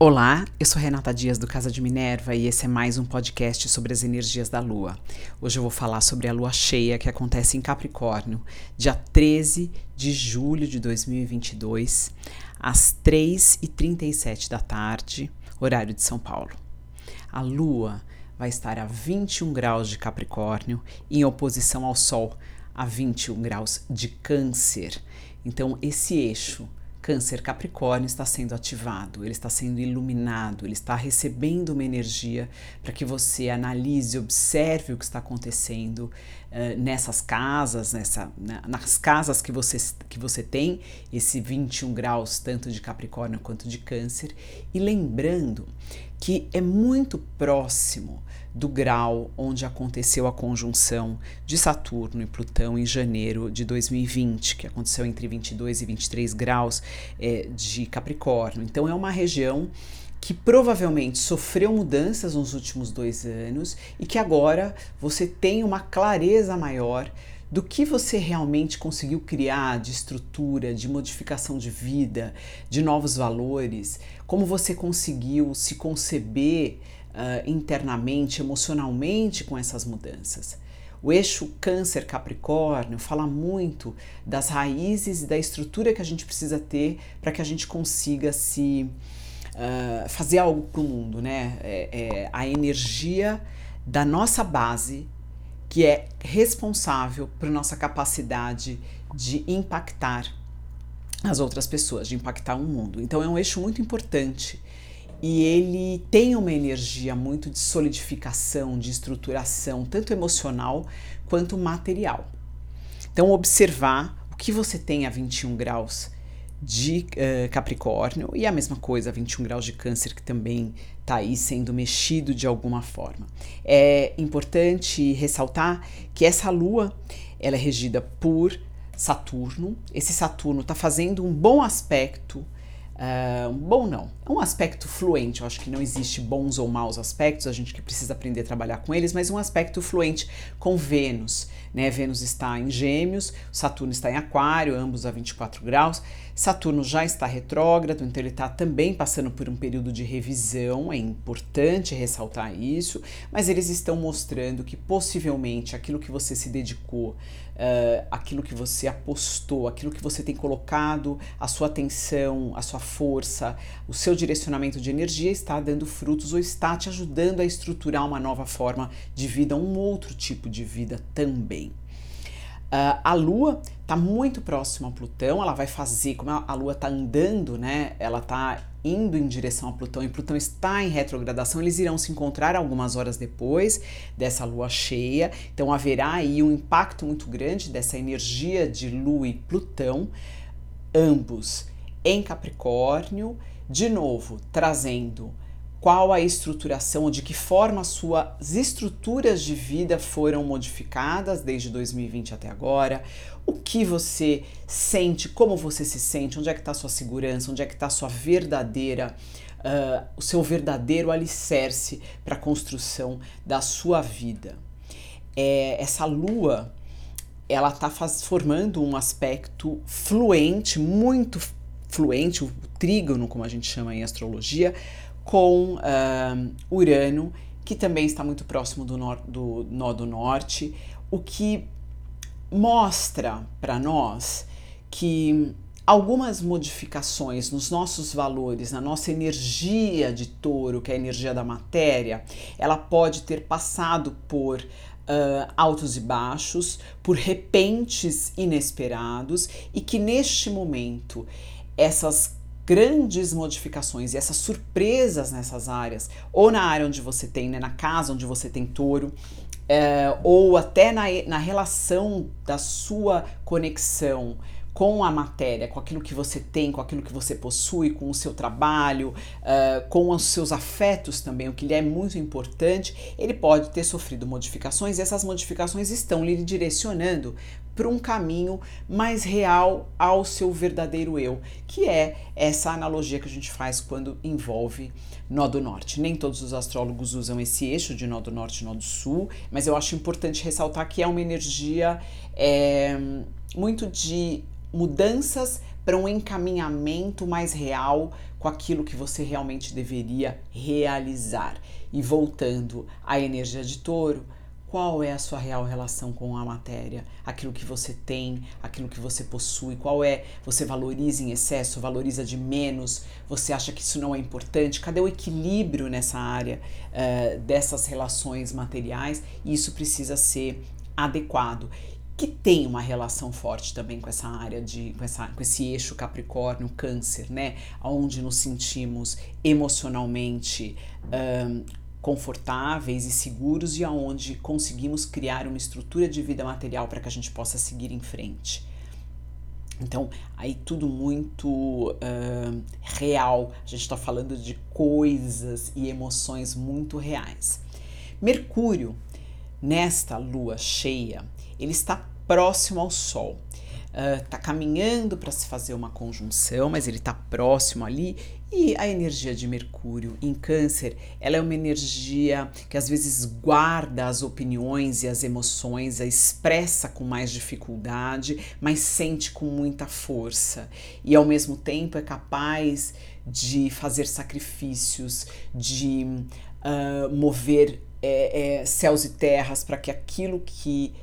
Olá, eu sou Renata Dias do Casa de Minerva e esse é mais um podcast sobre as energias da Lua. Hoje eu vou falar sobre a Lua cheia que acontece em Capricórnio, dia 13 de julho de 2022, às 3h37 da tarde, horário de São Paulo. A Lua vai estar a 21 graus de Capricórnio em oposição ao Sol a 21 graus de Câncer. Então, esse eixo Câncer Capricórnio está sendo ativado, ele está sendo iluminado, ele está recebendo uma energia para que você analise, observe o que está acontecendo uh, nessas casas, nessa, na, nas casas que você, que você tem, esse 21 graus, tanto de Capricórnio quanto de Câncer, e lembrando que é muito próximo do grau onde aconteceu a conjunção de Saturno e Plutão em janeiro de 2020, que aconteceu entre 22 e 23 graus é, de Capricórnio. Então, é uma região que provavelmente sofreu mudanças nos últimos dois anos e que agora você tem uma clareza maior do que você realmente conseguiu criar de estrutura, de modificação de vida, de novos valores, como você conseguiu se conceber uh, internamente, emocionalmente com essas mudanças. O eixo Câncer-Capricórnio fala muito das raízes e da estrutura que a gente precisa ter para que a gente consiga se uh, fazer algo para o mundo, né? É, é a energia da nossa base que é responsável por nossa capacidade de impactar as outras pessoas, de impactar o mundo. Então é um eixo muito importante e ele tem uma energia muito de solidificação, de estruturação, tanto emocional quanto material. Então, observar o que você tem a 21 graus de uh, Capricórnio e a mesma coisa, 21 graus de Câncer, que também está aí sendo mexido de alguma forma. É importante ressaltar que essa lua ela é regida por Saturno. Esse Saturno está fazendo um bom aspecto Uh, bom, não. Um aspecto fluente. Eu acho que não existe bons ou maus aspectos, a gente que precisa aprender a trabalhar com eles, mas um aspecto fluente com Vênus. Né? Vênus está em Gêmeos, Saturno está em Aquário, ambos a 24 graus. Saturno já está retrógrado, então ele está também passando por um período de revisão, é importante ressaltar isso, mas eles estão mostrando que possivelmente aquilo que você se dedicou, uh, aquilo que você apostou, aquilo que você tem colocado, a sua atenção, a sua força, o seu direcionamento de energia está dando frutos ou está te ajudando a estruturar uma nova forma de vida, um outro tipo de vida também. Uh, a Lua está muito próxima a Plutão, ela vai fazer, como a Lua está andando, né? Ela está indo em direção a Plutão e Plutão está em retrogradação, eles irão se encontrar algumas horas depois dessa lua cheia. Então haverá aí um impacto muito grande dessa energia de Lua e Plutão, ambos em Capricórnio, de novo trazendo qual a estruturação, de que forma suas estruturas de vida foram modificadas desde 2020 até agora, o que você sente, como você se sente, onde é que está sua segurança, onde é que está sua verdadeira, uh, o seu verdadeiro alicerce para a construção da sua vida. É, essa lua, ela está formando um aspecto fluente, muito fluente, o trígono, como a gente chama em astrologia, com uh, Urano, que também está muito próximo do, nor do nó do norte, o que mostra para nós que algumas modificações nos nossos valores, na nossa energia de touro, que é a energia da matéria, ela pode ter passado por uh, altos e baixos, por repentes inesperados e que neste momento essas grandes modificações e essas surpresas nessas áreas, ou na área onde você tem, né, na casa onde você tem touro, é, ou até na, na relação da sua conexão com a matéria, com aquilo que você tem, com aquilo que você possui, com o seu trabalho, uh, com os seus afetos também, o que lhe é muito importante, ele pode ter sofrido modificações e essas modificações estão lhe direcionando para um caminho mais real ao seu verdadeiro eu, que é essa analogia que a gente faz quando envolve nó do norte. Nem todos os astrólogos usam esse eixo de nó do norte e nó do sul, mas eu acho importante ressaltar que é uma energia é, muito de mudanças para um encaminhamento mais real com aquilo que você realmente deveria realizar. E voltando à energia de touro, qual é a sua real relação com a matéria? Aquilo que você tem, aquilo que você possui, qual é? Você valoriza em excesso, valoriza de menos? Você acha que isso não é importante? Cadê o equilíbrio nessa área uh, dessas relações materiais? Isso precisa ser adequado que tem uma relação forte também com essa área de com, essa, com esse eixo Capricórnio Câncer, né? Onde nos sentimos emocionalmente confortáveis e seguros e aonde conseguimos criar uma estrutura de vida material para que a gente possa seguir em frente. Então, aí tudo muito uh, real. A gente está falando de coisas e emoções muito reais. Mercúrio, nesta lua cheia, ele está próximo ao Sol. Está uh, caminhando para se fazer uma conjunção, mas ele está próximo ali. E a energia de Mercúrio em Câncer, ela é uma energia que às vezes guarda as opiniões e as emoções, a expressa com mais dificuldade, mas sente com muita força. E ao mesmo tempo é capaz de fazer sacrifícios, de uh, mover é, é, céus e terras para que aquilo que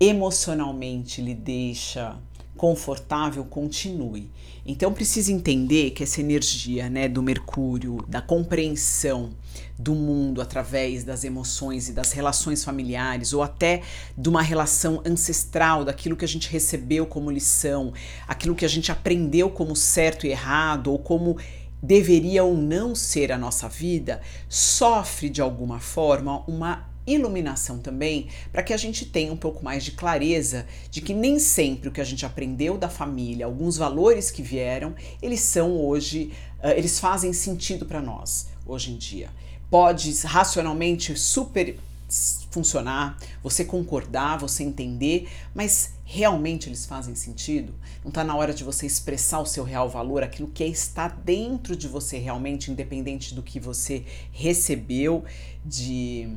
emocionalmente lhe deixa confortável, continue. Então precisa entender que essa energia, né, do Mercúrio, da compreensão do mundo através das emoções e das relações familiares ou até de uma relação ancestral, daquilo que a gente recebeu como lição, aquilo que a gente aprendeu como certo e errado ou como deveria ou não ser a nossa vida, sofre de alguma forma uma iluminação também, para que a gente tenha um pouco mais de clareza de que nem sempre o que a gente aprendeu da família, alguns valores que vieram, eles são hoje, uh, eles fazem sentido para nós hoje em dia. Pode racionalmente super funcionar, você concordar, você entender, mas realmente eles fazem sentido? Não está na hora de você expressar o seu real valor, aquilo que está dentro de você realmente, independente do que você recebeu de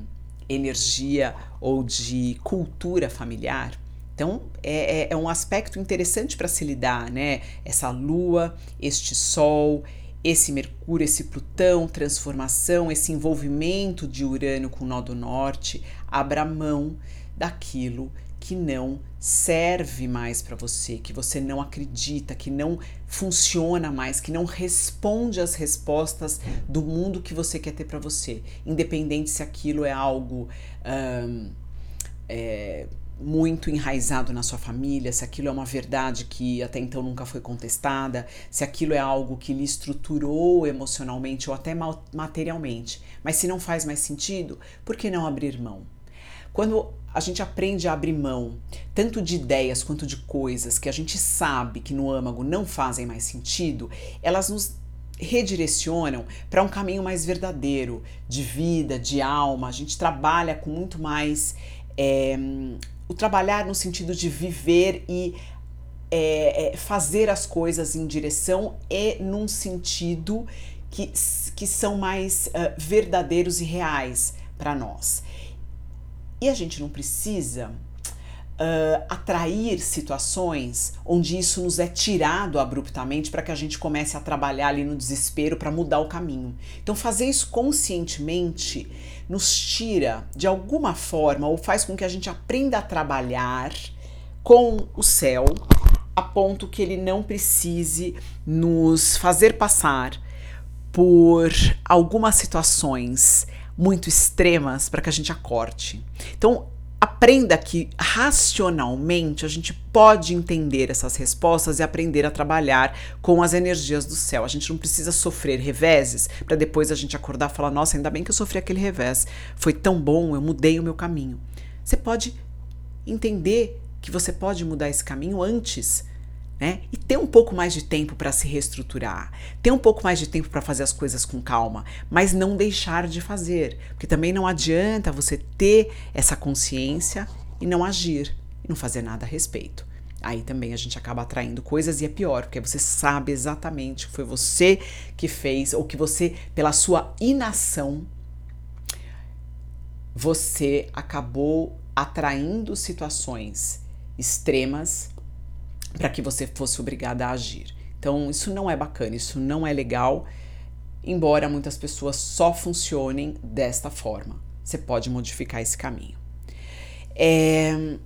energia ou de cultura familiar. Então, é, é, é um aspecto interessante para se lidar, né? Essa lua, este sol, esse Mercúrio, esse Plutão, transformação, esse envolvimento de Urano com o nó do norte, abra mão daquilo que não serve mais para você, que você não acredita, que não funciona mais, que não responde às respostas do mundo que você quer ter para você, independente se aquilo é algo é, muito enraizado na sua família, se aquilo é uma verdade que até então nunca foi contestada, se aquilo é algo que lhe estruturou emocionalmente ou até materialmente. Mas se não faz mais sentido, por que não abrir mão? Quando a gente aprende a abrir mão tanto de ideias quanto de coisas que a gente sabe que no âmago não fazem mais sentido, elas nos redirecionam para um caminho mais verdadeiro de vida, de alma. A gente trabalha com muito mais é, o trabalhar no sentido de viver e é, fazer as coisas em direção e num sentido que, que são mais uh, verdadeiros e reais para nós. E a gente não precisa uh, atrair situações onde isso nos é tirado abruptamente para que a gente comece a trabalhar ali no desespero para mudar o caminho. Então, fazer isso conscientemente nos tira de alguma forma ou faz com que a gente aprenda a trabalhar com o céu a ponto que ele não precise nos fazer passar por algumas situações muito extremas para que a gente acorde. Então, aprenda que racionalmente a gente pode entender essas respostas e aprender a trabalhar com as energias do céu. A gente não precisa sofrer reveses para depois a gente acordar e falar: nossa, ainda bem que eu sofri aquele revés. Foi tão bom, eu mudei o meu caminho. Você pode entender que você pode mudar esse caminho antes né? E ter um pouco mais de tempo para se reestruturar, ter um pouco mais de tempo para fazer as coisas com calma, mas não deixar de fazer, porque também não adianta você ter essa consciência e não agir e não fazer nada a respeito. Aí também a gente acaba atraindo coisas e é pior, porque você sabe exatamente que foi você que fez ou que você, pela sua inação, você acabou atraindo situações extremas para que você fosse obrigada a agir. Então, isso não é bacana, isso não é legal, embora muitas pessoas só funcionem desta forma. Você pode modificar esse caminho. É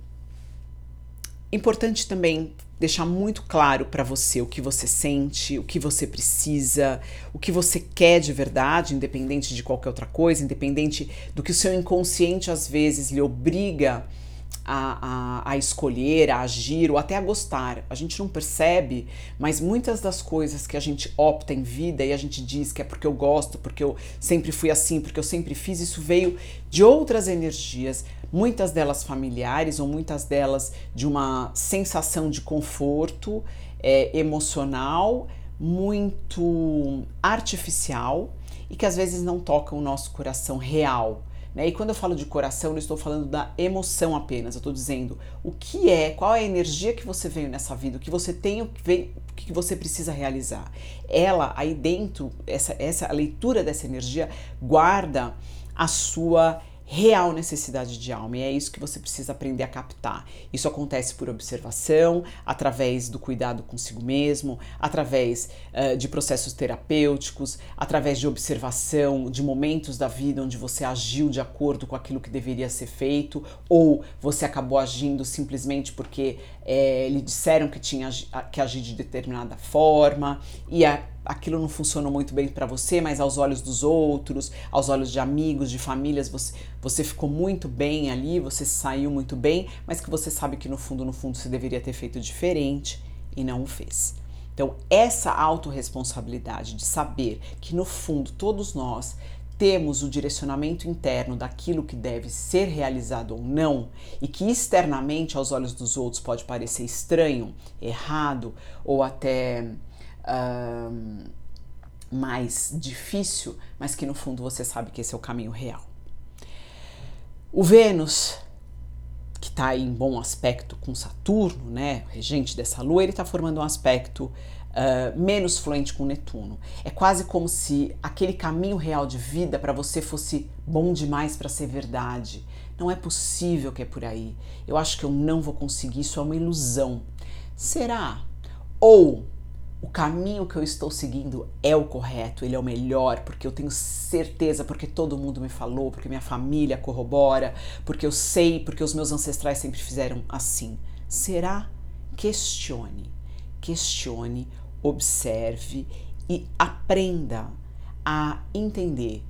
importante também deixar muito claro para você o que você sente, o que você precisa, o que você quer de verdade, independente de qualquer outra coisa, independente do que o seu inconsciente às vezes lhe obriga a, a, a, escolher, a agir ou até a gostar. A gente não percebe, mas muitas das coisas que a gente opta em vida e a gente diz que é porque eu gosto, porque eu sempre fui assim, porque eu sempre fiz, isso veio de outras energias, muitas delas familiares ou muitas delas de uma sensação de conforto é, emocional muito artificial e que às vezes não toca o nosso coração real. Né? E quando eu falo de coração, não estou falando da emoção apenas, eu estou dizendo o que é, qual é a energia que você veio nessa vida, o que você tem, o que, vem, o que você precisa realizar. Ela, aí dentro, essa, essa a leitura dessa energia guarda a sua real necessidade de alma e é isso que você precisa aprender a captar. Isso acontece por observação, através do cuidado consigo mesmo, através uh, de processos terapêuticos, através de observação de momentos da vida onde você agiu de acordo com aquilo que deveria ser feito ou você acabou agindo simplesmente porque é, lhe disseram que tinha que agir de determinada forma e a aquilo não funcionou muito bem para você, mas aos olhos dos outros, aos olhos de amigos, de famílias, você, você ficou muito bem ali, você saiu muito bem, mas que você sabe que no fundo, no fundo, você deveria ter feito diferente e não o fez. Então, essa autorresponsabilidade de saber que no fundo todos nós temos o direcionamento interno daquilo que deve ser realizado ou não, e que externamente aos olhos dos outros pode parecer estranho, errado ou até mais difícil, mas que no fundo você sabe que esse é o caminho real. O Vênus, que está em bom aspecto com Saturno, né, regente dessa lua, ele está formando um aspecto uh, menos fluente com Netuno. É quase como se aquele caminho real de vida para você fosse bom demais para ser verdade. Não é possível que é por aí. Eu acho que eu não vou conseguir, isso é uma ilusão. Será? Ou o caminho que eu estou seguindo é o correto, ele é o melhor, porque eu tenho certeza, porque todo mundo me falou, porque minha família corrobora, porque eu sei, porque os meus ancestrais sempre fizeram assim. Será? Questione, questione, observe e aprenda a entender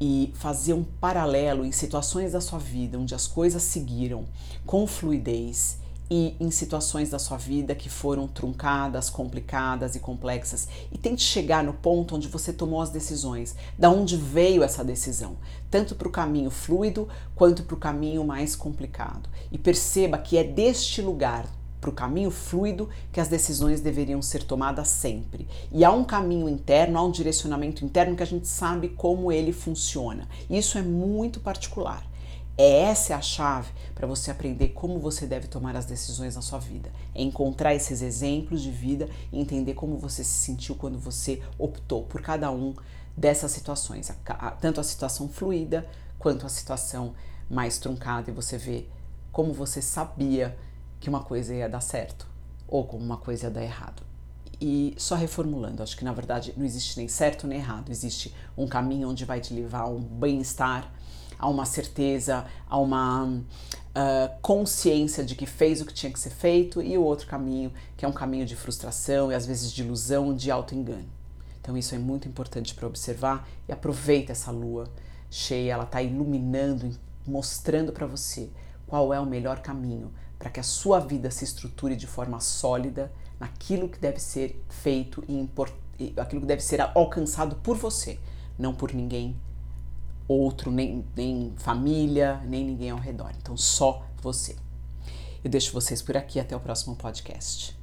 e fazer um paralelo em situações da sua vida onde as coisas seguiram com fluidez e em situações da sua vida que foram truncadas, complicadas e complexas. E tente chegar no ponto onde você tomou as decisões, da onde veio essa decisão, tanto para o caminho fluido quanto para o caminho mais complicado. E perceba que é deste lugar para o caminho fluido que as decisões deveriam ser tomadas sempre. E há um caminho interno, há um direcionamento interno que a gente sabe como ele funciona. Isso é muito particular. É essa é a chave para você aprender como você deve tomar as decisões na sua vida. É encontrar esses exemplos de vida e entender como você se sentiu quando você optou por cada um dessas situações, tanto a situação fluida quanto a situação mais truncada e você vê como você sabia que uma coisa ia dar certo ou como uma coisa ia dar errado. E só reformulando, acho que na verdade não existe nem certo nem errado, existe um caminho onde vai te levar um bem-estar a uma certeza, a uma uh, consciência de que fez o que tinha que ser feito, e o outro caminho, que é um caminho de frustração e às vezes de ilusão, de auto-engano. Então, isso é muito importante para observar e aproveita essa lua cheia, ela está iluminando, mostrando para você qual é o melhor caminho para que a sua vida se estruture de forma sólida naquilo que deve ser feito e aquilo que deve ser alcançado por você, não por ninguém outro, nem, nem família, nem ninguém ao redor. Então, só você. Eu deixo vocês por aqui. Até o próximo podcast.